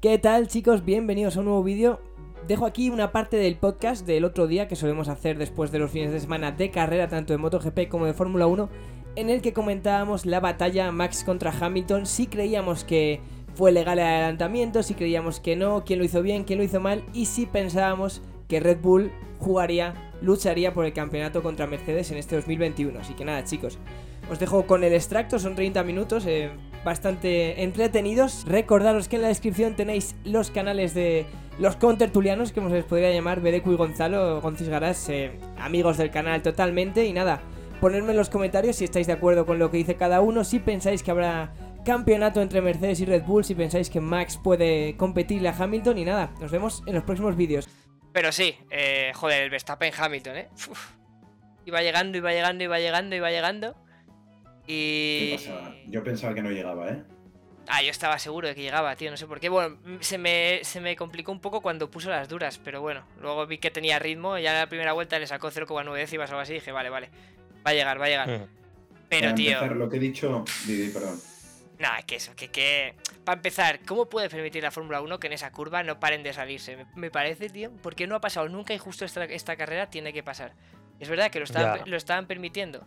¿Qué tal chicos? Bienvenidos a un nuevo vídeo. Dejo aquí una parte del podcast del otro día que solemos hacer después de los fines de semana de carrera, tanto de MotoGP como de Fórmula 1, en el que comentábamos la batalla Max contra Hamilton, si creíamos que fue legal el adelantamiento, si creíamos que no, quién lo hizo bien, quién lo hizo mal, y si pensábamos que Red Bull jugaría, lucharía por el campeonato contra Mercedes en este 2021. Así que nada chicos, os dejo con el extracto, son 30 minutos, eh, bastante entretenidos. Recordaros que en la descripción tenéis los canales de los contertulianos, que les podría llamar Bedecu y Gonzalo, Goncis Garas, eh, amigos del canal totalmente. Y nada, ponedme en los comentarios si estáis de acuerdo con lo que dice cada uno, si pensáis que habrá campeonato entre Mercedes y Red Bull, si pensáis que Max puede competirle a Hamilton y nada, nos vemos en los próximos vídeos. Pero sí, eh, joder, el Verstappen Hamilton, ¿eh? Iba llegando, iba llegando, iba llegando, iba llegando. Y... Yo pensaba que no llegaba, ¿eh? Ah, yo estaba seguro de que llegaba, tío, no sé por qué. Bueno, se me, se me complicó un poco cuando puso las duras, pero bueno, luego vi que tenía ritmo, ya en la primera vuelta le sacó 0,9 décimas o algo así, y dije, vale, vale, va a llegar, va a llegar. Pero, tío... empezar, lo que he dicho... Didi, perdón. Nada, que eso, que, que... Para empezar, ¿cómo puede permitir la Fórmula 1 que en esa curva no paren de salirse? Me, me parece, tío, porque no ha pasado nunca y justo esta, esta carrera tiene que pasar. Es verdad que lo estaban, Ya. lo estaban permitiendo.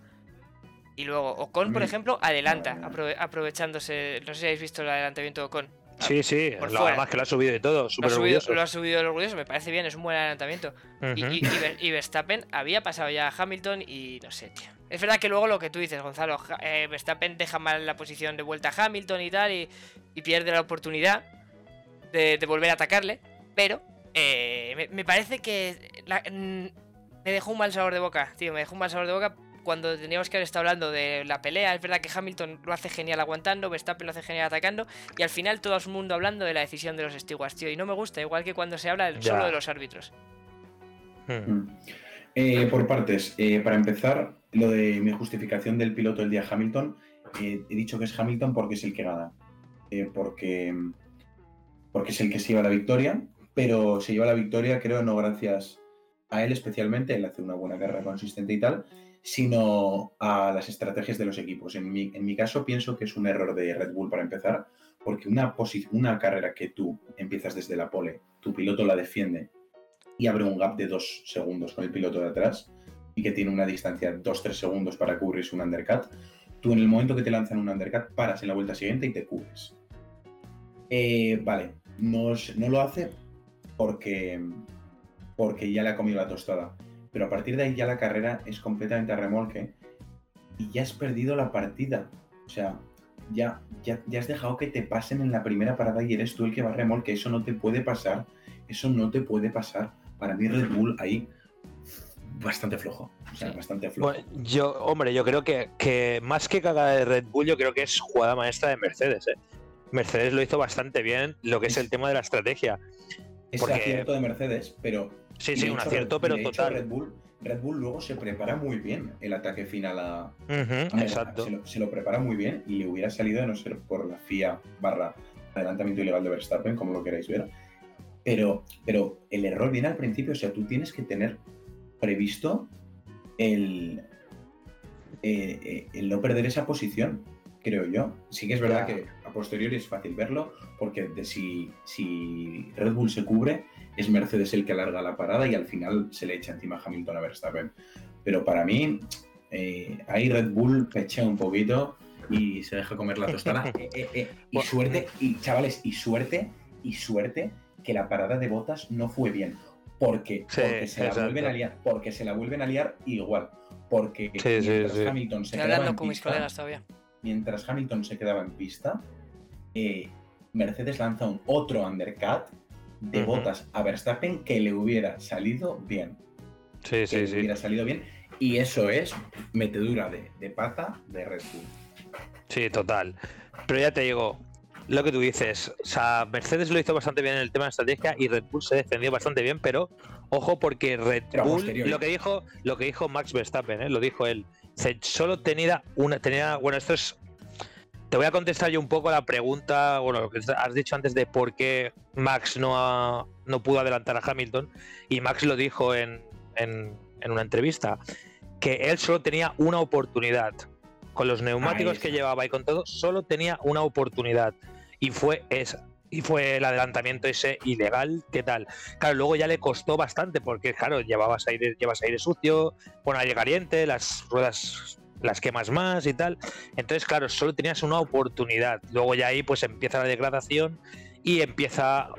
Y luego, Ocon, por Mm. ejemplo, adelanta, aprove- aprovechándose. No sé si habéis visto el adelantamiento de Ocon. Sí, sí, por lo, además que lo ha subido y todo, Lo súper ha, subido, orgulloso. lo ha subido el orgulloso, me parece bien, es un buen adelantamiento. Y- Ujú. y, y Ver- y Verstappen había pasado ya a Hamilton y no sé, tío. Es verdad que luego lo que tú dices, Gonzalo, eh, Verstappen deja mal la posición de vuelta a Hamilton y tal, y, y pierde la oportunidad de, de volver a atacarle, pero eh, me, me parece que la- mm, me dejó un mal sabor de boca, tío, me dejó un mal sabor de boca cuando teníamos que haber estado hablando de la pelea. Es verdad que Hamilton lo hace genial aguantando, Verstappen lo hace genial atacando, y al final todo el mundo hablando de la decisión de los stewards, tío, y no me gusta, igual que cuando se habla del- Ya. solo de los árbitros. Mm. Mm. Eh, por partes, eh, para empezar, lo de mi justificación del piloto el día Hamilton, eh, he dicho que es Hamilton porque es el que gana, Eh, porque, porque es el que se lleva la victoria, pero se lleva la victoria creo no gracias a él especialmente, él hace una buena carrera consistente y tal, sino a las estrategias de los equipos. En mi, en mi caso pienso que es un error de Red Bull para empezar, porque una, una carrera que tú empiezas desde la pole, tu piloto la defiende y abre un gap de dos segundos con el piloto de atrás y que tiene una distancia de 2-3 segundos para cubrirse un undercut, tú en el momento que te lanzan un undercut paras en la vuelta siguiente y te cubres. Eh, vale, no, no lo hace porque, porque ya le ha comido la tostada, pero a partir de ahí ya la carrera es completamente a remolque y ya has perdido la partida. O sea, ya, ya, ya has dejado que te pasen en la primera parada y eres tú el que va a remolque. Eso no te puede pasar. Eso no te puede pasar. Para mí Red Bull ahí bastante flojo. O sea, bastante flojo. Bueno, yo, hombre, yo creo que, que más que cagada de Red Bull, yo creo que es jugada maestra de Mercedes. ¿eh? Mercedes lo hizo bastante bien, lo que es el tema de la estrategia. es porque- acierto de Mercedes, pero... Sí, sí, un hecho, acierto, Red- pero hecho, total. Red Bull, Red Bull luego se prepara muy bien el ataque final a, a exacto. Se lo, se lo prepara muy bien y le hubiera salido de no ser por la FIA barra adelantamiento ilegal de Verstappen, como lo queráis ver. Pero, pero el error viene al principio, o sea, tú tienes que tener previsto el, eh, eh, el no perder esa posición, creo yo. Sí que es verdad Ya. que a posteriori es fácil verlo, porque de si, si Red Bull se cubre, es Mercedes el que alarga la parada y al final se le echa encima a Hamilton a Verstappen. Pero para mí, eh, ahí Red Bull pechea un poquito y se deja comer la tostada. Eh, eh, eh, Y suerte, y chavales, y suerte, y suerte que la parada de botas no fue bien. Porque, Sí, porque se la vuelven a liar, porque se la vuelven a liar igual. Porque Sí, sí, mientras sí. Hamilton se quedaba hablando en con mis pista, colegas todavía. mientras Hamilton se quedaba en pista, eh, Mercedes lanza un otro undercut de botas a Verstappen que le hubiera salido bien. Sí, Que sí, le sí. hubiera salido bien. Y eso es metedura de, de pata de Red Bull. Sí, total. Pero ya te digo, lo que tú dices, o sea, Mercedes lo hizo bastante bien en el tema de estrategia y Red Bull se defendió bastante bien, pero ojo porque Red Pero Bull, lo que dijo, lo que dijo Max Verstappen, ¿eh? lo dijo él, solo tenía una, tenía, bueno, esto es, te voy a contestar yo un poco la pregunta, bueno, lo que has dicho antes de por qué Max no, ha- no pudo adelantar a Hamilton y Max lo dijo en, en, en una entrevista, que él solo tenía una oportunidad. Con los neumáticos que llevaba y con todo, solo tenía una oportunidad. Y fue esa. y fue el adelantamiento ese ilegal, ¿qué tal? Claro, luego ya le costó bastante porque, claro, llevabas aire, llevas aire sucio, con aire caliente, las ruedas las quemas más y tal. Entonces, claro, solo tenías una oportunidad. Luego ya ahí pues empieza la degradación y empieza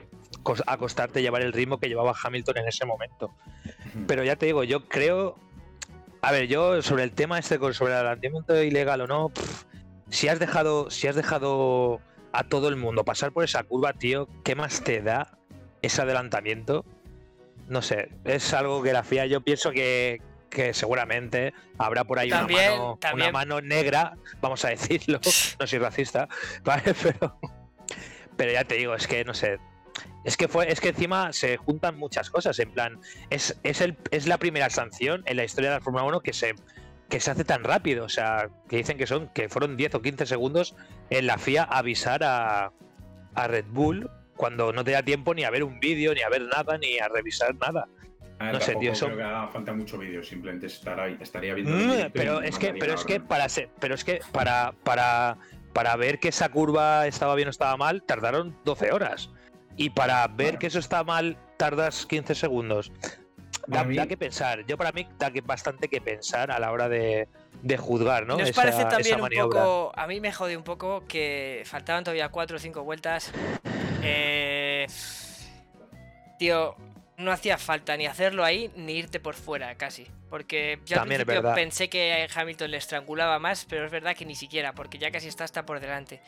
a costarte llevar el ritmo que llevaba Hamilton en ese momento. Pero ya te digo, yo creo... A ver, yo sobre el tema este, sobre el adelantamiento ilegal o no, si has dejado, si has dejado a todo el mundo pasar por esa curva, tío, ¿qué más te da ese adelantamiento? No sé, es algo que la FIA yo pienso que, seguramente habrá por ahí una, mano, una, mano, negra, vamos a decirlo, no soy racista, ¿vale? Pero, pero ya te digo, es que no sé. Es que fue, es que encima se juntan muchas cosas. En plan, es, es, el, es la primera sanción en la historia de la Fórmula 1 que se que se hace tan rápido. O sea, que dicen que son que fueron 10 o 15 segundos en la FIA avisar a, Red Bull cuando no te da tiempo ni a ver un vídeo, ni a ver nada, ni a revisar nada. No sé, tío, eso... creo que haga falta mucho vídeo, simplemente estaría viendo. Mm, pero es que, pero es que para pero es que para, para, para ver que esa curva estaba bien o estaba mal, tardaron 12 horas. Y para ver que eso está mal, tardas 15 segundos da, que pensar. Yo para mí da que bastante que pensar a la hora de, juzgar, ¿no? Nos parece también un poco. A mí me jode un poco que faltaban todavía cuatro o cinco vueltas. Eh, tío, no hacía falta ni hacerlo ahí ni irte por fuera casi. Porque yo al principio pensé que Hamilton le estrangulaba más, pero es verdad que ni siquiera, porque ya casi está hasta por delante.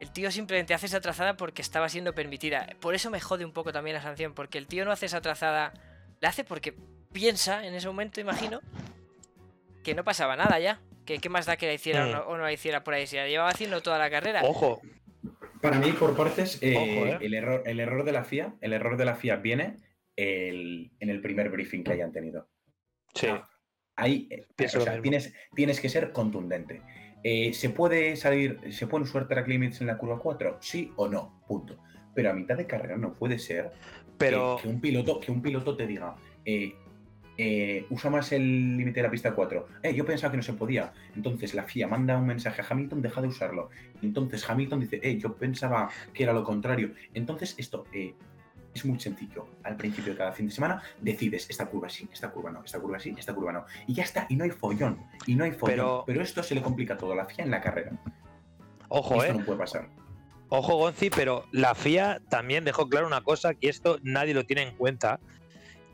El tío simplemente hace esa trazada porque estaba siendo permitida. Por eso me jode un poco también la sanción, porque el tío no hace esa trazada la hace porque piensa en ese momento, imagino, que no pasaba nada ya. Que qué más da que la hiciera o, no, la hiciera por ahí. Si la llevaba haciendo toda la carrera. Ojo. Para mí, por partes, eh, ¿eh? el, error, el error de la FIA, el error de la FIA viene en el primer briefing que hayan tenido. Sí. ahí, eh, tienes, tienes que ser contundente. ¿Se puede salir, se pueden usar track limits en la curva 4? Sí o no, punto. Pero a mitad de carrera no puede ser pero... Que, un, piloto, que un piloto te diga, eh, eh, usa más el límite de la pista 4. Eh, yo pensaba que no se podía. Entonces la FIA manda un mensaje a Hamilton, deja de usarlo. Entonces Hamilton dice, eh, yo pensaba que era lo contrario. Entonces esto es muy sencillo. Al principio de cada fin de semana decides esta curva sí, esta curva no, esta curva sí, esta curva no. Y ya está, y no hay follón. Y no hay follón. Pero, esto se le complica todo la FIA en la carrera. Ojo, esto no puede pasar. Ojo, Gonzi, pero la FIA también dejó claro una cosa, que esto nadie lo tiene en cuenta,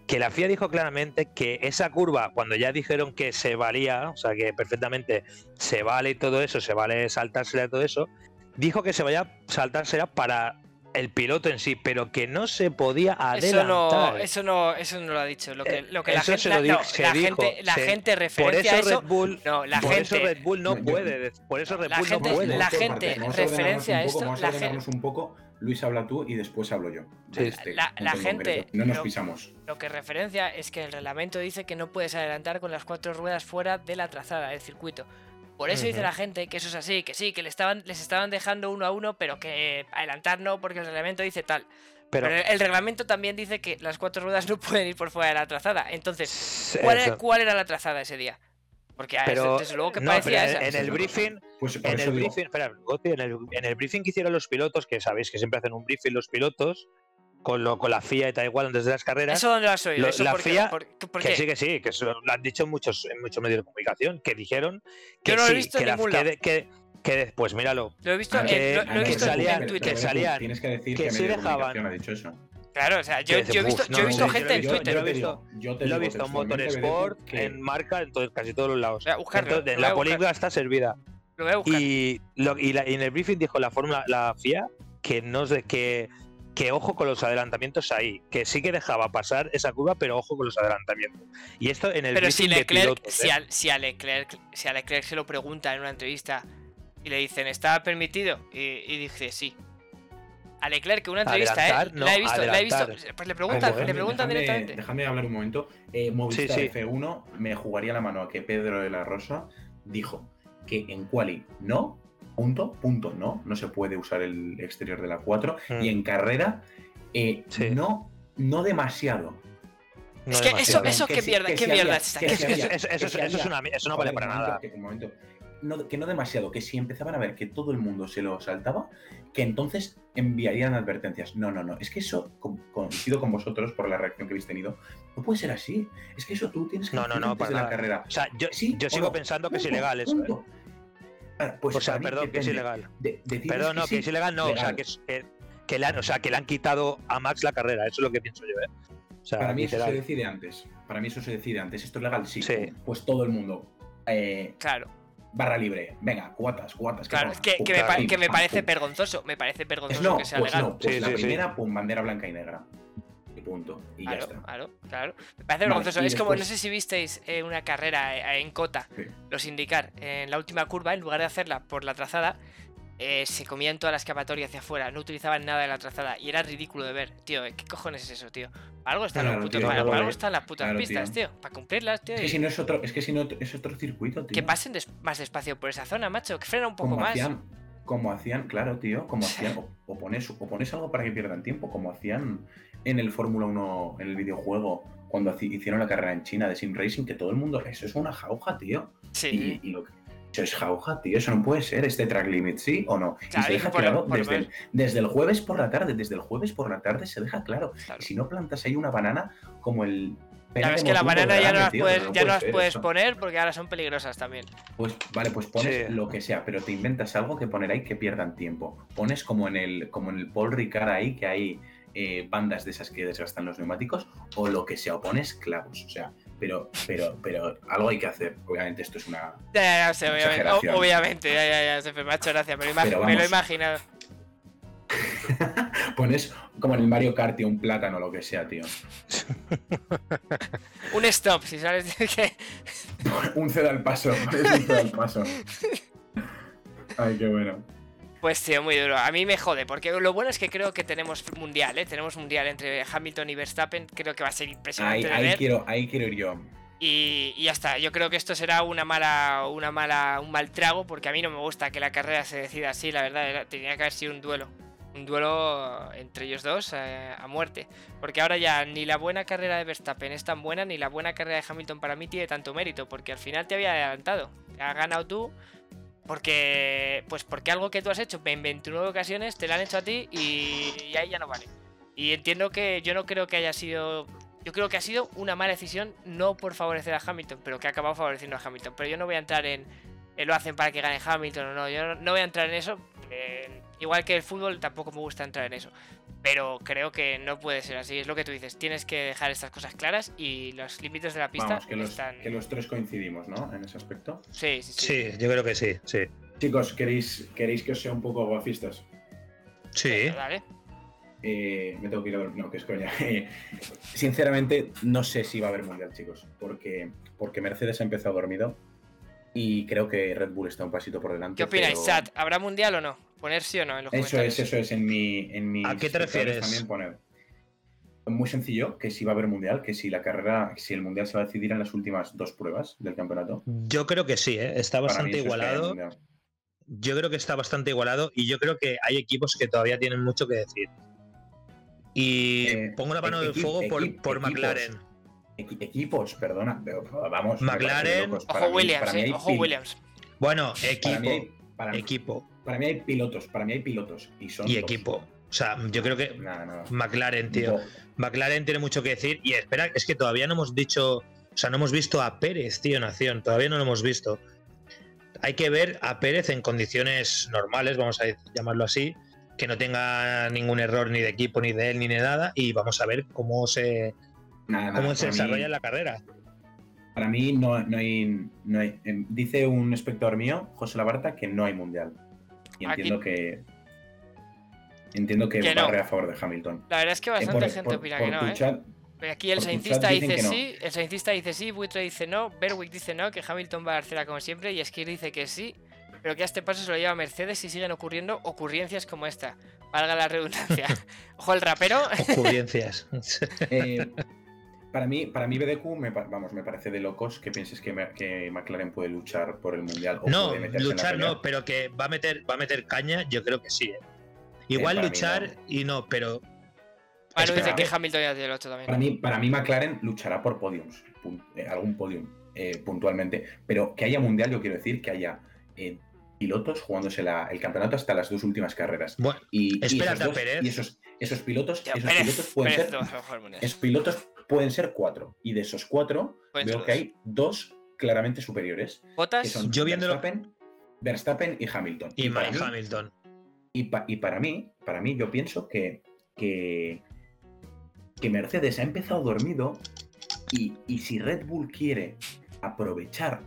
que la FIA dijo claramente que esa curva, cuando ya dijeron que se valía, o sea, que perfectamente se vale todo eso, se vale saltársela todo eso, dijo que se vaya a saltársela para el piloto en sí, pero que no se podía adelantar. Eso no, eso no, eso no lo ha dicho. Lo que, lo que la, gente, la, gente, la gente referencia por eso, Red Bull, no, la por gente, eso Red Bull no puede, por eso Red Bull no puede. La gente referencia esto, vamos a un poco. Luis habla tú y después hablo yo. Este la, gente no nos pisamos. Lo que referencia es que el reglamento dice que no puedes adelantar con las cuatro ruedas fuera de la trazada del circuito. Por eso dice la gente que eso es así, que sí, que le estaban, les estaban dejando uno a uno, pero que adelantar no, porque el reglamento dice tal. Pero, el, reglamento también dice que las cuatro ruedas no pueden ir por fuera de la trazada. Entonces, ¿cuál, era, la trazada ese día? Porque pero, desde luego que parecía en, en, el briefing, pues en el briefing, espera, en el, en el briefing que hicieron los pilotos, que sabéis que siempre hacen un briefing los pilotos, con, lo, con la FIA y tal igual antes de las carreras. ¿Eso dónde lo has oído? Lo, la FIA, que sí, que sí, que lo han dicho en muchos, en muchos medios de comunicación, que dijeron que, no lo he visto que, la, que, que, que, después, míralo. Lo he visto, que, lo, he visto en Twitter. Que salían, Tienes que decir que, que sí dejaban. Ha dicho eso. Claro, o sea, yo, yo he visto, yo he visto gente en Twitter. Yo lo he visto, lo he visto en Motorsport, en marca, en casi todos los lados. Buscarlo, Entonces, la política está servida. Lo voy a buscar. Y, lo, y, la, y en el briefing dijo la fórmula, la FIA, que no sé, que que ojo con los adelantamientos ahí, que sí que dejaba pasar esa curva, pero ojo con los adelantamientos. Y esto en el Pero si Leclerc, ¿eh? si, a, si, a Leclerc, si a Leclerc se lo pregunta en una entrevista y le dicen, ¿está permitido? Y, dice, sí. A Leclerc, que una entrevista, ¿eh? la he visto, la he visto. Pues le preguntan, le preguntan directamente. Déjame hablar un momento. Eh, Movistar F1 me jugaría la mano a que Pedro de la Rosa dijo que en Quali no, punto, punto, no, no se puede usar el exterior de la 4 y hmm. en carrera eh, no, no demasiado. es que eso, eso qué mierda, qué mierda Eso, eso, no vale para nada. no, que no demasiado, que si empezaban a ver que todo el mundo se lo saltaba, que entonces enviarían advertencias. No, no, no. Es que eso, co- coincido con vosotros por la reacción que habéis tenido, no puede ser así. Es que eso tú tienes que No, no, no, para de la carrera. O sea, yo, Sí yo sigo no. pensando que es Punto, ilegal eso. ¿eh? Pues O sea, perdón, que es ilegal. De- Perdón, no, que sí, es ilegal, no. O sea, legal. que, es- que, que le han, o sea, que le han quitado a Max la carrera. Eso es lo que pienso yo, ¿eh? O sea, Para mí eso se decide antes. Para mí eso se decide antes. ¿Esto es legal? Sí. Sí. Pues todo el mundo. eh, Claro, barra libre. Venga, cuatas, cuatas. claro. Es que, me, pa- pim, que me pam, parece pum. vergonzoso. Me parece vergonzoso no, que sea pues legal. no. Pues Sí, la sí, sí. primera, pum, bandera blanca y negra. Punto. Y ya está. claro, claro. Me parece vergonzoso. Es como, no sé si visteis eh, una carrera eh, en Cota, Sí. los indicar, en la última curva, en lugar de hacerla por la trazada, eh, se comían toda la escapatoria hacia afuera, no utilizaban nada de la trazada y era ridículo de ver. Tío, ¿qué cojones es eso, tío? Para algo están Claro, los putos, tío, para, algo están las putas Claro, pistas, tío. Para cumplirlas, tío. Es que y si no es otro, es que si no es otro circuito, tío. Que pasen des- más despacio por esa zona, macho. Que frena un poco como más. hacían, como hacían, claro, tío, como hacían, o, o pones, o pones algo para que pierdan tiempo, como hacían en el Fórmula 1, en el videojuego, cuando hicieron la carrera en China de Sim Racing, que todo el mundo, eso es una jauja, tío. Sí. Y, y lo que- eso es jauja, tío, eso no puede ser, este track limit, ¿sí o no? Y Claro, se deja por- claro por desde, el, desde el jueves por la tarde, desde el jueves por la tarde se deja claro. claro. Si no plantas ahí una banana como el... ves de que la banana ya no las tío, puedes, ya no las puedes eso. poner porque ahora son peligrosas también. Pues vale, pues pones Sí. lo que sea, pero te inventas algo que poner ahí que pierdan tiempo. Pones como en el, como en el Paul Ricard ahí, que hay eh, bandas de esas que desgastan los neumáticos, o lo que sea, o pones clavos. O sea, pero, pero, pero algo hay que hacer. Obviamente esto es una. Ya, ya, ya sé, obviamente. O- ya, ya, ya, Sefe, me ha hecho gracia. Me lo, imag- Pero me lo he imaginado. Pones como en el Mario Kart, tío, un plátano, lo que sea, tío. Un stop, si sabes que. un cedo al paso, pones un cedo al paso. Ay, qué bueno. Pues tío, muy duro. A mí me jode, porque lo bueno es que creo que tenemos mundial, ¿eh? Tenemos mundial entre Hamilton y Verstappen. Creo que va a ser Ahí, impresionante de ahí ver. quiero, ahí quiero ir yo. Y, y ya está. Yo creo que esto será una mala, una mala, un mal trago, porque a mí no me gusta que la carrera se decida así. La verdad, era- tenía que haber sido un duelo. Un duelo entre ellos dos eh, a muerte. Porque ahora ya ni la buena carrera de Verstappen es tan buena, ni la buena carrera de Hamilton para mí tiene tanto mérito. Porque al final te había adelantado. Has ganado tú. Porque. Pues porque algo que tú has hecho en 29 ocasiones te lo han hecho a ti y, ahí ya no vale. Y entiendo que yo no creo que haya sido. Yo creo que ha sido una mala decisión, no por favorecer a Hamilton, pero que ha acabado favoreciendo a Hamilton. Pero yo no voy a entrar en. eh, lo hacen para que gane Hamilton o no. Yo no, no voy a entrar en eso. eh, igual que el fútbol, tampoco me gusta entrar en eso. Pero creo que no puede ser así. Es lo que tú dices. Tienes que dejar estas cosas claras y los límites de la pista Vamos, que los, están. que los tres coincidimos, ¿no? En ese aspecto. Sí, sí, sí. Sí, yo creo que sí, sí. Chicos, ¿queréis, ¿queréis que os sea un poco guafistas? Sí. Dale. Eh, me tengo que ir a dormir. No, que es coña. Sinceramente, no sé si va a haber mundial, chicos. Porque, porque Mercedes ha empezado dormido. Y creo que Red Bull está un pasito por delante. ¿Qué opináis, pero- Sat? ¿Habrá mundial o no? Poner sí o no en los Eso comentarios. es, eso es. En mi. En mis ¿A qué te refieres? También poner. Muy sencillo, que si va a haber mundial, que si la carrera, si el mundial se va a decidir en las últimas dos pruebas del campeonato. Yo creo que sí, ¿eh? está bastante eso es igualado. Yo creo que está bastante igualado y yo creo que hay equipos que todavía tienen mucho que decir. Y Eh, pongo la mano del fuego por, por equipos. McLaren. Equi- equipos, perdona, pero vamos. McLaren. Ojo Williams, eh, Ojo Williams. Bueno, Para equipo, mí, para, mí hay pilotos, para mí hay pilotos. Y son y dos. equipo. O sea, yo creo que Nada, nada. McLaren, tío. McLaren tiene mucho que decir. Y espera, es que todavía no hemos dicho. O sea, no hemos visto a Pérez, tío, en acción. Todavía no lo hemos visto. Hay que ver a Pérez en condiciones normales, vamos a llamarlo así. Que no tenga ningún error ni de equipo, ni de él, ni de nada. Y vamos a ver cómo se, nada, cómo se mí- desarrolla la carrera. Para mí no, no hay. No hay em, dice un espectador mío, José Labarta, que no hay mundial. Y Aquí- entiendo que. Entiendo que, Que no. a favor de Hamilton. La verdad es que Eh, bastante por- gente por- opina por que no, ¿eh? chat- Aquí el saincista dice sí, el saincista dice sí, Buitre dice no, Berwick dice no, que Hamilton va a tercera como siempre, y Skir dice que sí, pero que a este paso se lo lleva Mercedes y siguen ocurriendo ocurrencias como esta. Valga la redundancia. Ojo el rapero. Ocurrencias. Eh, para mí, para mí BDQ, me, vamos, me parece de locos que pienses que, me- que McLaren puede luchar por el mundial. O No, puede meterse en la luchar no, pero que va a meter, va a meter caña, yo creo que sí. ¿eh? Igual para mí luchar no. y no, pero Manu dice Espera. que Hamilton ya tiene el 8 también. Para mí, para mí McLaren luchará por podiums, eh, algún podium eh, puntualmente, pero que haya mundial, yo quiero decir que haya eh, pilotos jugándose la- el campeonato hasta las dos últimas carreras. Bueno, Y, y Espérate esos, a Pérez. y esos, esos pilotos, esos Pérez, pilotos pueden Pérez, ser no, esos pilotos pueden ser cuatro. Y de esos cuatro, Pueden veo que hay dos claramente superiores. Que son Yo viéndolo- Verstappen, Verstappen y Hamilton. y para Mike mí- Hamilton. y, pa- y para mí, para mí, yo pienso que, que, que Mercedes ha empezado dormido y, y si Red Bull quiere aprovechar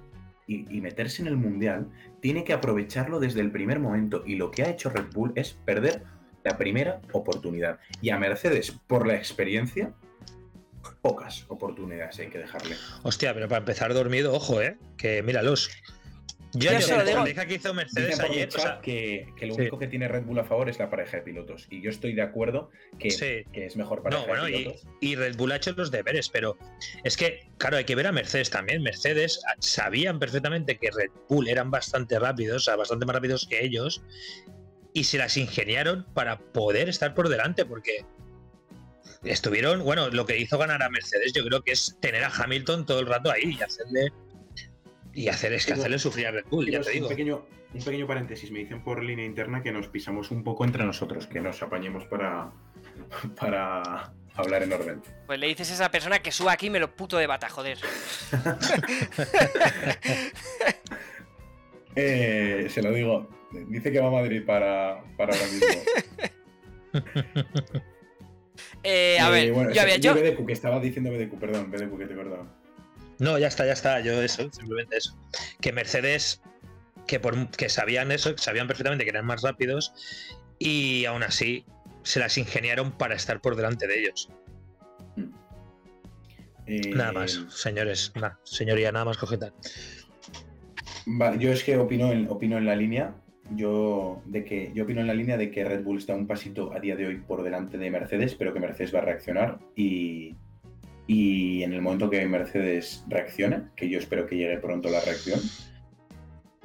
y, y meterse en el Mundial, tiene que aprovecharlo desde el primer momento. Y lo que ha hecho Red Bull es perder la primera oportunidad. Y a Mercedes, por la experiencia, pocas oportunidades hay que dejarle. Hostia, pero para empezar dormido, ojo, ¿eh? Que míralos. Yo Yo ayer solo la digo- que hizo Mercedes ayer, o sea, que, que lo sí. único que tiene Red Bull a favor es la pareja de pilotos. Y yo estoy de acuerdo que, sí. que es mejor pareja No, bueno, de y, pilotos. y Red Bull ha hecho los deberes, pero es que, claro, hay que ver a Mercedes también. Mercedes ah, sabían perfectamente que Red Bull eran bastante rápidos, o sea, bastante más rápidos que ellos, y se las ingeniaron para poder estar por delante, porque estuvieron, bueno, lo que hizo ganar a Mercedes, yo creo que es tener a Hamilton todo el rato ahí y hacerle. Y hacer, es que hacerle sufrir a Red Bull, ya te digo. Un pequeño, un pequeño paréntesis. Me dicen por línea interna que nos pisamos un poco entre nosotros, que nos apañemos para, para hablar en orden. pues le dices a esa persona que suba aquí y me lo puto debata, joder. Eh, se lo digo. Dice que va a Madrid para, para ahora mismo. Eh, a Eh, ver, bueno, yo había. BDQ, que estaba diciendo BDQ, perdón, BDQ, que te he cortado. No, ya está, ya está. Yo eso, simplemente eso. Que Mercedes, que por que sabían eso, que sabían perfectamente que eran más rápidos y aún así se las ingeniaron para estar por delante de ellos. Eh, Nada más, señores, nada, señoría, nada más objetar. Vale, yo es que opino en, opino en la línea. Yo, de que, yo opino en la línea de que Red Bull está un pasito a día de hoy por delante de Mercedes, pero que Mercedes va a reaccionar y, y en el momento que Mercedes reaccione, que yo espero que llegue pronto la reacción,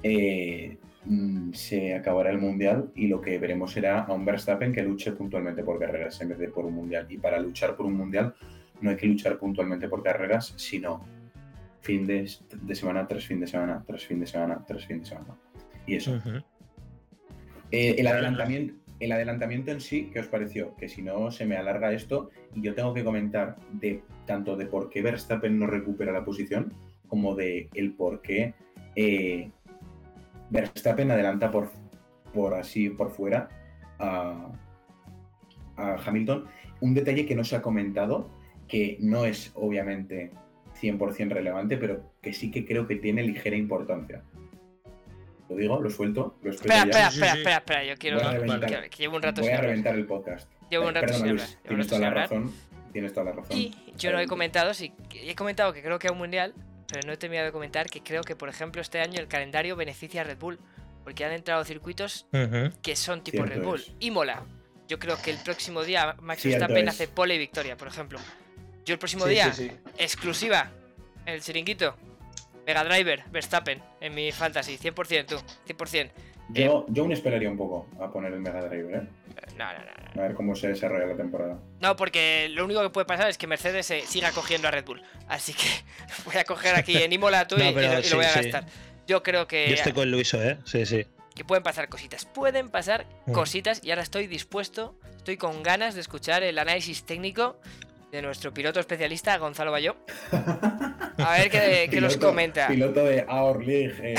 eh, mm, se acabará el Mundial y lo que veremos será a un Verstappen que luche puntualmente por carreras en vez de por un Mundial. Y para luchar por un Mundial no hay que luchar puntualmente por carreras, sino fin de, semana tras fin de semana, tras fin de semana, tras fin de semana. Y eso. Ujú. Eh, el, adelantamiento, el adelantamiento en sí, ¿qué os pareció? Que si no se me alarga esto y yo tengo que comentar de tanto de por qué Verstappen no recupera la posición como de el por qué eh, Verstappen adelanta por, por así por fuera a, a Hamilton. Un detalle que no se ha comentado, que no es obviamente 100% relevante, pero que sí que creo que tiene ligera importancia. Lo digo, lo suelto, lo Espera, ya. espera, Sí, espera, sí. espera, espera, yo quiero. Que- reventar. que, que llevo un rato Voy sin a hablar. reventar el podcast. Llevo un rato sin hablar, tienes toda la razón. Tienes toda la razón. Y yo no he comentado, sí, que he comentado que creo que hay un mundial, pero no he terminado de comentar que creo que, por ejemplo, este año el calendario beneficia a Red Bull, porque han entrado circuitos que son tipo Cierto Red Bull. es. Y mola. Yo creo que el próximo día Max Verstappen hace pole y victoria, por ejemplo. Yo el próximo Sí, día, sí, sí. exclusiva, en el chiringuito, Mega Driver, Verstappen, en mi fantasy, 100%, tú, 100%. Yo, yo aún esperaría un poco a poner el Mega Drive, ¿eh? No, no, no, no. A ver cómo se desarrolla la temporada. No, porque lo único que puede pasar es que Mercedes se siga cogiendo a Red Bull. Así que voy a coger aquí en Imola tú y, No, y lo, y lo sí, voy a sí. gastar. Yo creo que, Yo estoy con Luiso, ¿eh? Sí, sí. que pueden pasar cositas. Pueden pasar Mm. cositas y ahora estoy dispuesto, estoy con ganas de escuchar el análisis técnico de nuestro piloto especialista, Gonzalo Bayó. A ver qué, qué nos comenta. Piloto de Our League, eh,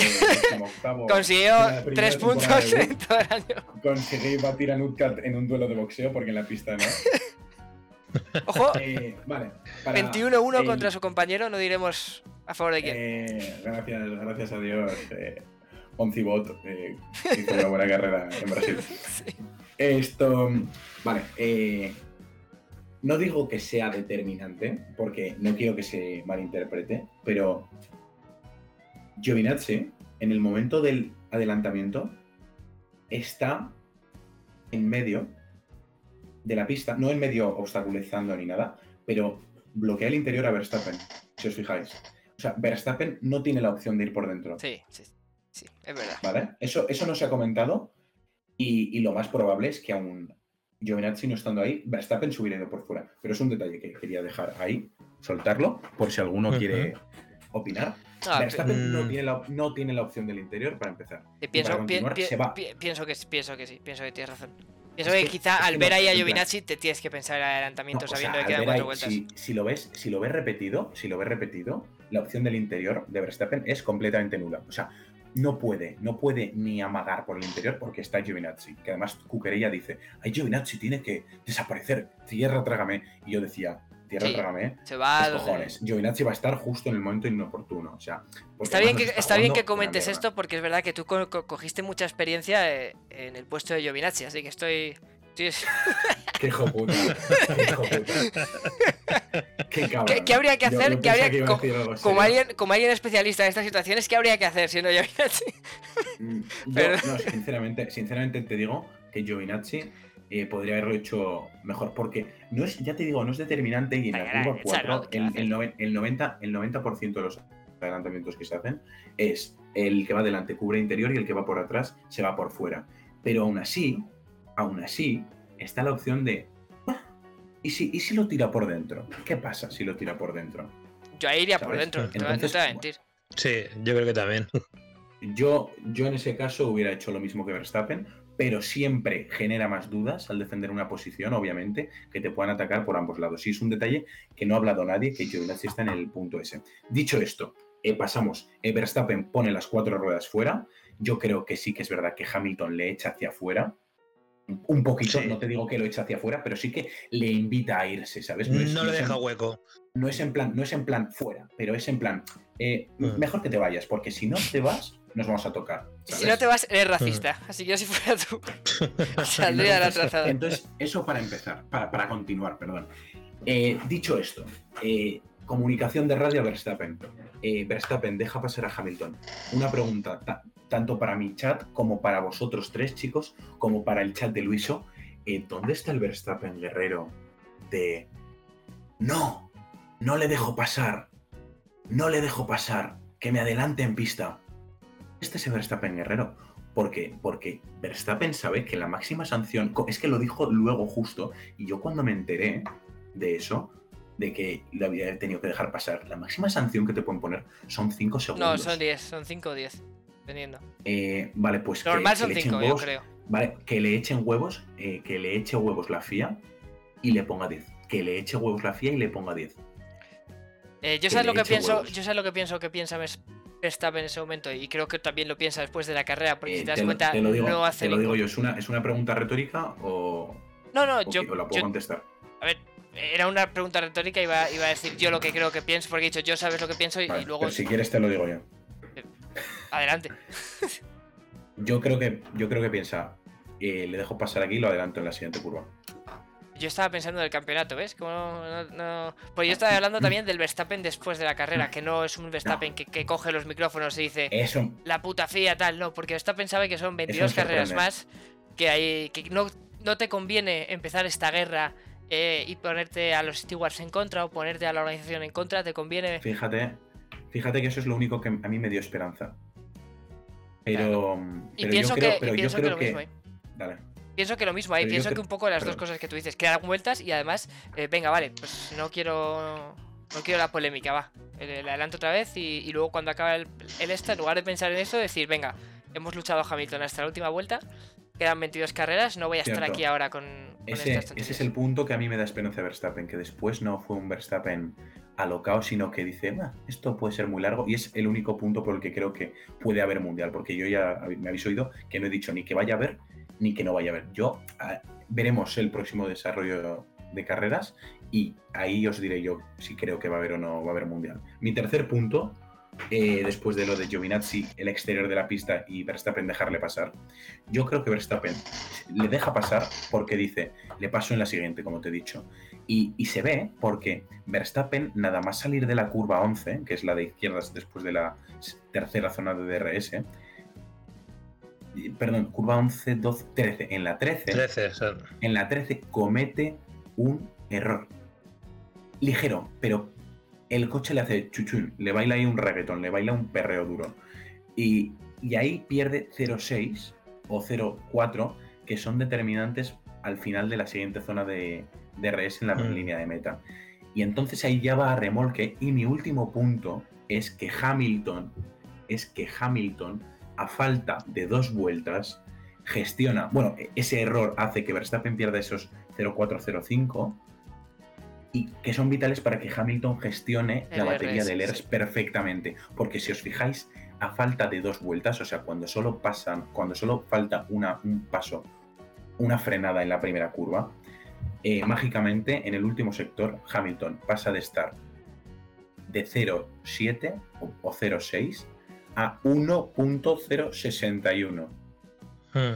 octavo. Consiguió tres puntos en todo el año. Conseguí batir a Nutcat en un duelo de boxeo porque en la pista no. Ojo, Eh, vale. para 21-1 el- contra su compañero, no diremos a favor de quién. Eh, gracias, gracias a Dios. Eh, Oncibot hizo una buena carrera en Brasil. Esto, vale. No digo que sea determinante, porque no quiero que se malinterprete, pero Giovinazzi, en el momento del adelantamiento, está en medio de la pista, no en medio obstaculizando ni nada, pero bloquea el interior a Verstappen, si os fijáis. O sea, Verstappen no tiene la opción de ir por dentro. Sí, sí, sí, es verdad. ¿Vale? Eso, eso no se ha comentado y, y lo más probable es que aún Giovinazzi no estando ahí, Verstappen ido por fuera. Pero es un detalle que quería dejar ahí, soltarlo, por si alguno quiere opinar. Ah, Verstappen no Mm. tiene, la, no tiene la opción del interior para empezar. pienso, para pi- pi- se va. pi- pienso, que, pienso que sí, pienso que tienes razón. Pienso Es que, que- quizá es al que ver no, ahí a Giovinazzi te tienes que pensar el adelantamiento No, o sea, sabiendo que quedan cuatro ahí, vueltas. Si, si lo ves, si lo ves repetido, si lo ves repetido, la opción del interior de Verstappen es completamente nula. O sea, no puede, no puede ni amagar por el interior porque está Giovinazzi. Que además Cuquerella dice, ay Giovinazzi tiene que desaparecer, tierra trágame. Y yo decía, tierra Sí, trágame, Se va. los donde- cojones. Giovinazzi va a estar justo en el momento inoportuno. O sea, Está bien, que, está bien que comentes esto porque es verdad que tú co- co- cogiste mucha experiencia eh, en el puesto de Giovinazzi, así que estoy... estoy- Qué hijo puta. Qué hijo puta. Qué cabrón. ¿Qué- qué habría que hacer? yo ¿Qué pensaba habría- que como, alguien, como alguien especialista en estas situaciones, ¿qué habría que hacer siendo Giovinazzi? Mm, Pero- no, sinceramente, sinceramente te digo que Giovinazzi eh, podría haberlo hecho mejor, porque no es, ya te digo, no es determinante y en la curva échalo, 4 ¿qué el, el, noven- el 90, el 90% de los adelantamientos que se hacen es el que va delante cubre interior y el que va por atrás se va por fuera. Pero aún así, aún así, está la opción de... "Ah, ¿Y si, ¿Y si lo tira por dentro? ¿Qué pasa si lo tira por dentro? Yo ahí iría por dentro, no te voy a- no Entonces, te voy a mentir. Sí, yo creo que también. Yo, yo en ese caso hubiera hecho lo mismo que Verstappen, pero siempre genera más dudas al defender una posición, obviamente, que te puedan atacar por ambos lados. Y es un detalle que no ha hablado nadie, que Giovinazzi está en el punto ese. Dicho esto, eh, pasamos. eh, Verstappen pone las cuatro ruedas fuera. Yo creo que sí que es verdad que Hamilton le echa hacia afuera. Un poquito, Sí. no te digo que lo echa hacia afuera, pero sí que le invita a irse, ¿sabes? No, es- le en- deja hueco. no es en plan, no es en plan fuera, pero es en plan, eh, Mm. mejor que te vayas, porque si no te vas, nos vamos a tocar. Si no te vas, eres racista. Así que yo si fuera tú, saldría de la Entonces, trazada. Entonces, eso para empezar, para, para continuar, perdón. Eh, dicho esto, eh, comunicación de radio a Verstappen. Eh, Verstappen deja pasar a Hamilton. Una pregunta, ta- tanto para mi chat como para vosotros tres chicos, como para el chat de Luiso. Eh, ¿Dónde está el Verstappen guerrero de... No, no le dejo pasar. No le dejo pasar. Que me adelante en pista. Este es el Verstappen guerrero. Porque, porque Verstappen sabe que la máxima sanción, es que lo dijo luego justo, y yo cuando me enteré de eso, de que le había tenido que dejar pasar, la máxima sanción que te pueden poner son 5 No, segundos. son 10, son 5 o 10. Dependiendo. Eh, vale, pues Normal que, son le echen 5, yo creo. Vale, que le echen huevos, eh, que le eche huevos la FIA y le ponga 10. Que le eche huevos la FIA y le ponga 10. Eh, yo sabes lo que pienso, huevos. yo sabes lo que pienso que piensa Vers- Verstappen en ese momento y creo que también lo piensa después de la carrera porque Eh, si te das te, lo, cuenta te lo digo, no hace te lo digo yo, ¿es una, ¿es una pregunta retórica o, No, no, o yo, la puedo yo- contestar? a ver, era una pregunta retórica iba, iba a decir yo lo que creo que pienso porque he dicho yo sabes lo que pienso y, Vale, y luego pero si quieres te lo digo yo. adelante. Yo creo que, yo creo que piensa, eh, le dejo pasar aquí y lo adelanto en la siguiente curva. Yo estaba pensando en el campeonato, ¿ves? Como no, Pues yo estaba hablando también del Verstappen después de la carrera, que no es un Verstappen que, que coge los micrófonos y dice Eso, la puta fía tal, no, porque Verstappen sabe que son 22 me carreras más, que hay que no, no te conviene empezar esta guerra eh, y ponerte a los stewards en contra o ponerte a la organización en contra, te conviene... fíjate, fíjate que eso es lo único que a mí me dio esperanza. Pero, Y pero pienso yo creo, que, pero yo lo que, mismo, ¿eh? dale. Pienso que lo mismo ahí, yo pienso que un poco las dos cosas que tú dices, que dan vueltas y además, eh, venga, vale, pues no quiero no quiero la polémica, va. Le, le adelanto otra vez y, y luego cuando acaba el, el esta, en lugar de pensar en eso, decir, venga, hemos luchado Hamilton hasta la última vuelta, quedan 22 carreras, no voy a estar aquí ahora con, con Ese, estas ese es el punto que a mí me da esperanza de Verstappen, que después no fue un Verstappen alocado, sino que dice, "Ah, esto puede ser muy largo, y es el único punto por el que creo que puede haber mundial, porque yo ya me habéis oído que no he dicho ni que vaya a haber, ni que no vaya a haber. Yo ah, veremos el próximo desarrollo de carreras y ahí os diré yo si creo que va a haber o no va a haber mundial. Mi tercer punto, eh, después de lo de Giovinazzi, el exterior de la pista y Verstappen dejarle pasar, yo creo que Verstappen le deja pasar porque dice, le paso en la siguiente, como te he dicho. Y, y se ve porque Verstappen, nada más salir de la curva 11, que es la de izquierdas después de la tercera zona de DRS, perdón, curva 11, 12, 13, en la 13, 13, son. en la 13 comete un error. Ligero, pero el coche le hace chuchun, le baila ahí un reggaetón, le baila un perreo duro. Y, y ahí pierde 0,6 o 0,4, que son determinantes al final de la siguiente zona de DRS en la Mm. línea de meta. Y entonces ahí ya va a remolque. Y mi último punto, es que Hamilton, es que Hamilton, a falta de dos vueltas, gestiona, bueno, ese error hace que Verstappen pierda esos 0,405 y que son vitales para que Hamilton gestione El la batería RS, del ERS sí. perfectamente. Porque si os fijáis, a falta de dos vueltas, o sea, cuando solo pasan, cuando solo falta una, un paso, una frenada en la primera curva, eh, mágicamente en el último sector, Hamilton pasa de estar de 0,7 o, o 0,6 a 1.061. Hmm.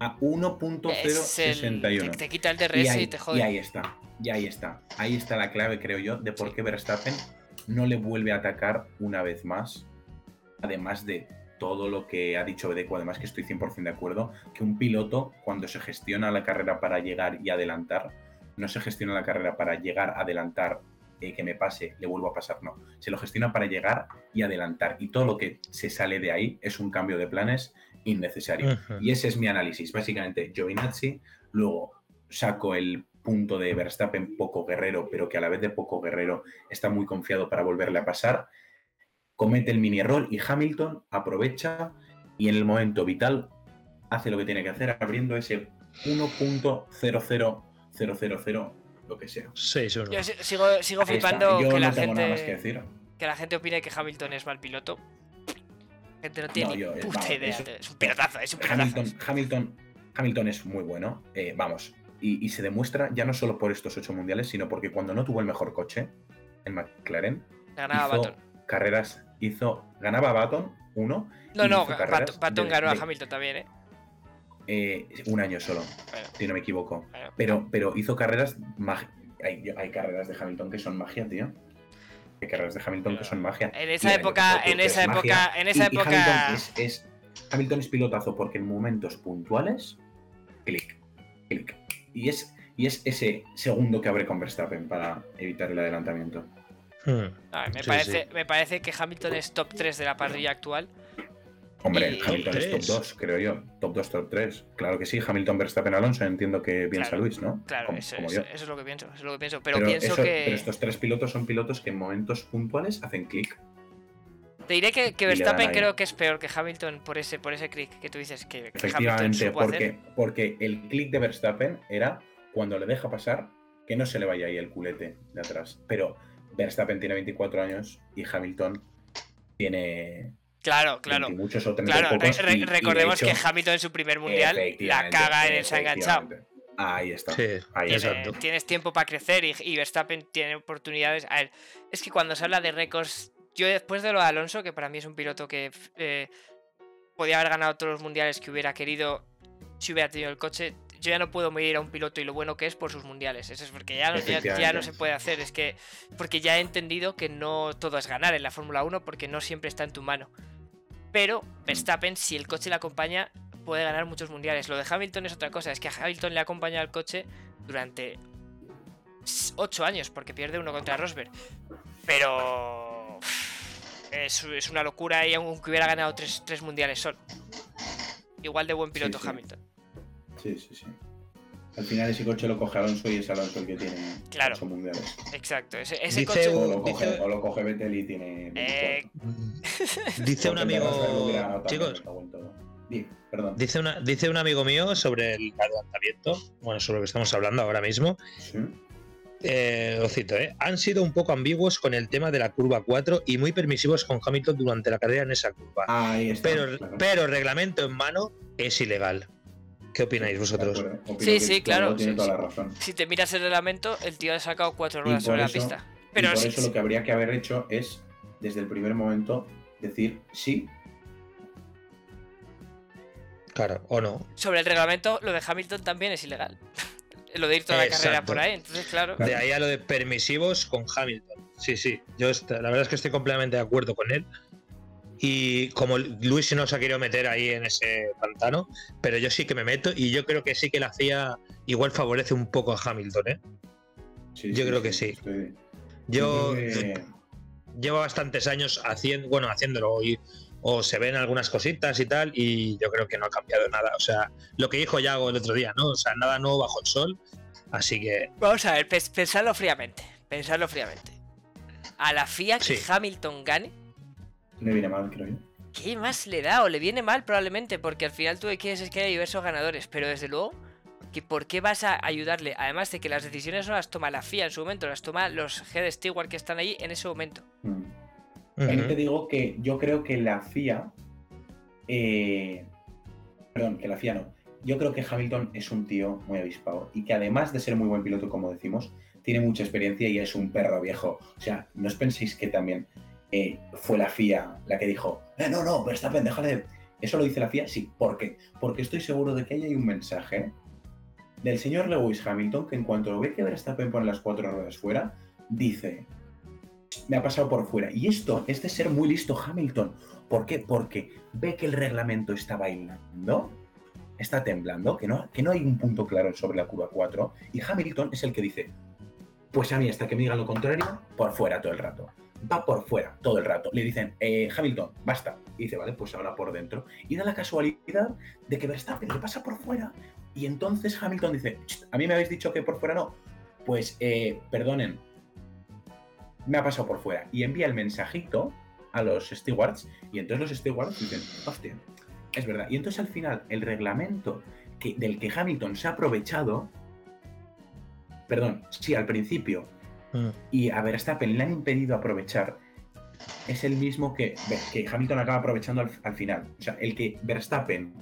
A Es el- 1.061. te, te quita el Y DRS y, ahí, te y jode. ahí está, y ahí está. Ahí está la clave, creo yo, de por qué Verstappen no le vuelve a atacar una vez más. Además de todo lo que ha dicho Bedeco, además que estoy 100% de acuerdo, que un piloto cuando se gestiona la carrera para llegar y adelantar, no se gestiona la carrera para llegar, adelantar, eh, que me pase, le vuelvo a pasar, no. Se lo gestiona para llegar y adelantar. Y todo lo que se sale de ahí es un cambio de planes innecesario. Y ese es mi análisis. Básicamente, Giovinazzi, luego saco el punto de Verstappen poco guerrero, pero que a la vez de poco guerrero está muy confiado para volverle a pasar. Comete el mini error y Hamilton aprovecha y en el momento vital hace lo que tiene que hacer, abriendo ese 1.00000, lo que sea. Seis, uno. Yo si- sigo, sigo flipando Yo que, la no nada más que gente, decir. que la gente opine que Hamilton es mal piloto. La gente no tiene No, ni yo, eh, puta vamos, idea. eso- Es un pilotazo, es un pilotazo. Hamilton, Hamilton, Hamilton es muy bueno, eh, vamos, y, y se demuestra ya no solo por estos ocho mundiales, sino porque cuando no tuvo el mejor coche, en McLaren, Ganaba hizo Baton. carreras, hizo, ganaba Baton, uno, No, no, Baton de- ganó a de- Hamilton también, ¿eh? eh, un año solo, Bueno, si no me equivoco. bueno. Pero, pero hizo carreras, hay, hay carreras de Hamilton que son magia, tío. Hay carreras de Hamilton que son magia. En esa el época, en esa es época, en esa época. Hamilton es, es- Hamilton es pilotazo porque en momentos puntuales, clic, clic. Y es, y es ese segundo que abre con Verstappen para evitar el adelantamiento. Hmm. A ver, me, Sí, parece, sí. me parece que Hamilton es top 3 de la parrilla actual. Hombre, Y- Hamilton es top Tres. 2, creo yo. Top 2, top 3. Claro que sí, Hamilton, Verstappen, Alonso. Entiendo que piensa Claro, Luis, ¿no? Claro, Como- eso, como eso- yo. eso es lo que pienso. Eso es lo que pienso. Pero, Pero, pienso eso- que. pero estos tres pilotos son pilotos que en momentos puntuales hacen clic. Te diré que, Verstappen creo que es peor que Hamilton por ese, por ese click que tú dices que, que Hamilton Efectivamente, supo hacer. porque, porque el clic de Verstappen era cuando le deja pasar que no se le vaya ahí el culete de atrás. Pero Verstappen tiene 24 años y Hamilton tiene Claro, claro. 20 muchos o 30 Claro, y pocos. re- re- y- y de recordemos hecho, que Hamilton en su primer mundial la caga en el se ha enganchado. Ahí está. Sí, Ahí Tiene- exacto. tienes tiempo para crecer y, y Verstappen tiene oportunidades. A ver, es que cuando se habla de récords, yo después de lo de Alonso, que para mí es un piloto que eh, podía haber ganado todos los mundiales que hubiera querido si hubiera tenido el coche, yo ya no puedo medir a un piloto y lo bueno que es por sus mundiales. Eso es porque ya no, ya- ya, no Efectivamente. se puede hacer. Es que porque ya he entendido que no todo es ganar en la Fórmula 1 porque no siempre está en tu mano. Pero Verstappen, si el coche le acompaña, puede ganar muchos mundiales. Lo de Hamilton es otra cosa, es que a Hamilton le acompaña el coche durante 8 años, porque pierde uno contra Rosberg. Pero es, es una locura y aunque hubiera ganado 3 mundiales solo. Igual de buen piloto sí. Hamilton. Sí, sí, sí. Al final ese coche lo coge Alonso y es Alonso el que tiene Claro. ocho mundiales. Exacto. Ese, ese Dice coche. O un- lo coge, dice- o lo coge Vettel y tiene 24. Eh, Dice un amigo. Chicos, perdón. dice, una, dice un amigo mío sobre el adelantamiento, bueno, sobre lo que estamos hablando ahora mismo. Sí. Eh, lo cito, ¿eh? Han sido un poco ambiguos con el tema de la curva 4 y muy permisivos con Hamilton durante la carrera en esa curva. Ahí está. pero, claro. pero reglamento en mano es ilegal. ¿Qué opináis vosotros? Sí, sí, claro, Tiene sí, toda sí. la razón. si te miras el reglamento, el tío ha sacado cuatro ruedas sobre la pista. y Pero por sí, eso lo que habría que haber hecho es, desde el primer momento, decir sí. Claro, o no. sobre el reglamento, lo de Hamilton también es ilegal. Lo de ir toda la carrera por ahí. Entonces, claro. De ahí a lo de permisivos con Hamilton. Sí, sí. Yo la verdad es que estoy completamente de acuerdo con él. Y como Luis no se ha querido meter ahí en ese pantano, pero yo sí que me meto y yo creo que sí que la CIA igual favorece un poco a Hamilton, ¿eh? Sí, Yo creo que sí. Yo llevo bastantes años haciendo, bueno, haciéndolo y o se ven algunas cositas y tal y yo creo que no ha cambiado nada. O sea, lo que dijo Yago el otro día, ¿no? O sea, nada nuevo bajo el sol. Así que Vamos a ver, pens- pensadlo fríamente. Pensadlo fríamente. a la FIA que Sí. Hamilton gane? No viene mal, creo yo. ¿Qué más le da? O le viene mal probablemente, porque al final tú quieres es que haya diversos ganadores, pero desde luego, que ¿por qué vas a ayudarle? Además de que las decisiones no las toma la FIA en su momento, las toma los head steward que están ahí en ese momento. Mm. También te digo que yo creo que la FIA. eh, perdón, que la FIA no. Yo creo que Hamilton es un tío muy avispado y que además de ser muy buen piloto, como decimos, tiene mucha experiencia y es un perro viejo. O sea, no os penséis que también eh, fue la FIA la que dijo, eh, no, no, Verstappen, déjale. ¿Eso lo dice la FIA? Sí. ¿Por qué? Porque estoy seguro de que ahí hay un mensaje del señor Lewis Hamilton que en cuanto ve que Verstappen pone las cuatro ruedas fuera, dice, me ha pasado por fuera. Y esto es de ser muy listo Hamilton. ¿Por qué? Porque ve que el reglamento está bailando, está temblando, que no, que no hay un punto claro sobre la curva 4. Y Hamilton es el que dice, pues a mí hasta que me digan lo contrario, por fuera todo el rato. Va por fuera todo el rato. Le dicen, eh, Hamilton, basta. Y dice, vale, pues ahora por dentro. Y da la casualidad de que Verstappen le pasa por fuera. Y entonces Hamilton dice, "Cht, a mí me habéis dicho que por fuera no. Pues, eh, perdonen, me ha pasado por fuera. Y envía el mensajito a los stewards. Y entonces los stewards dicen, hostia, es verdad. Y entonces al final, el reglamento que, del que Hamilton se ha aprovechado. Perdón, sí, al principio. Mm. Y a Verstappen le han impedido aprovechar. Es el mismo que, que Hamilton acaba aprovechando al, al final. O sea, el que Verstappen.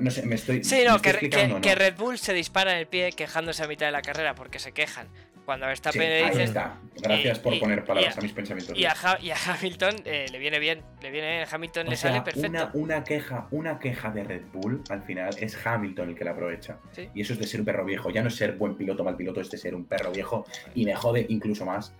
No sé, me estoy. Sí, me no, estoy que, que- que. Red Bull se dispara en el pie quejándose a mitad de la carrera porque se quejan. Cuando a Sí, Verstappen le ahí dicen. está. Gracias y- por y- poner palabras a mis pensamientos. Y a, Ha- y a Hamilton eh, le viene bien, le viene bien, Hamilton O le sea, sale perfecto. Una, una queja, una queja de Red Bull al final es Hamilton el que la aprovecha. Sí. Y eso es de ser un perro viejo. Ya no es ser buen piloto, mal piloto, es de ser un perro viejo. Y me jode incluso más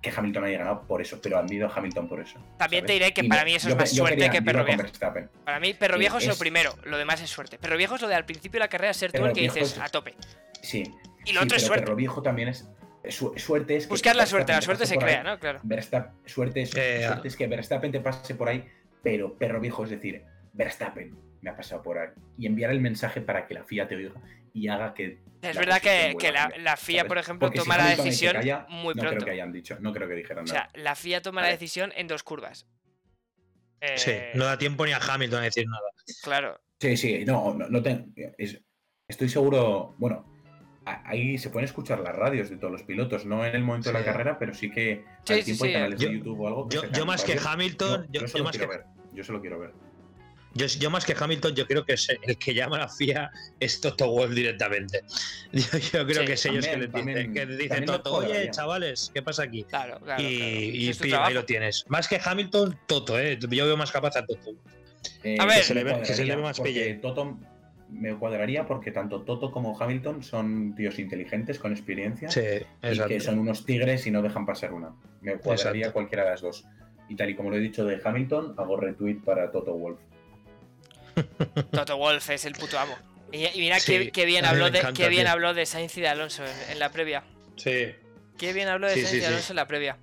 que Hamilton haya ganado por eso. Pero admiro a Hamilton por eso. También ¿sabes? te diré que Y para no- mí eso yo es más suerte quería- que perro viejo. Verstappen. Para mí, perro viejo es, lo es- primero, lo demás es suerte. Perro viejo es lo de al principio de la carrera ser tú el que dices es- a tope. Sí. Y lo sí, otro es suerte. Perro viejo también es. Su- suerte es. que Buscar la suerte, la suerte se ahí. crea, ¿no? Claro. Verstappen- suerte, es, Eh, suerte es que Verstappen te pase por ahí, pero perro viejo es decir, Verstappen me ha pasado por ahí. Y enviar el mensaje para que la FIA te oiga y haga que. Es verdad que, la, FIA, ¿sabes? por ejemplo, Porque si toma la decisión calla, muy no pronto. creo que hayan dicho, no creo que dijeran O nada. sea, la FIA toma la decisión en dos curvas. Eh, Sí, no da tiempo ni a Hamilton a decir nada. Claro. Sí, sí, no, no, no te- es- estoy seguro, bueno, ahí se pueden escuchar las radios de todos los pilotos, no en el momento de la carrera, pero sí que Sí, al sí, tiempo hay sí. canales Yo- de YouTube o algo. que Yo, más que. Hamilton, No, yo, yo más quiero que, ver, yo solo quiero ver. yo, yo más que Hamilton, yo creo que es el que llama a la FIA es Toto Wolff directamente. Yo, yo creo Sí, que es ellos que le también- dicen, que Toto, oye, chavales, ¿qué pasa aquí? Claro, claro. y claro. pim, ahí lo tienes. Más que Hamilton, Toto, ¿eh? Yo veo más capaz a Toto. Eh, A ver. Que se le ve- que se le cuadraría, ve más pelle. Toto me cuadraría porque tanto Toto como Hamilton son tíos inteligentes, con experiencia, Sí, y que son unos tigres y no dejan pasar una. Me cuadraría Exacto. cualquiera de las dos. Y tal y como lo he dicho de Hamilton, hago retweet para Toto Wolf. Toto Wolf es el puto amo. Y, y mira Sí, qué, qué bien habló de, encanta, qué bien habló de Sainz y de Alonso en, en la previa. Sí. Qué bien habló de Sí, Sainz sí, y de sí. Alonso en la previa.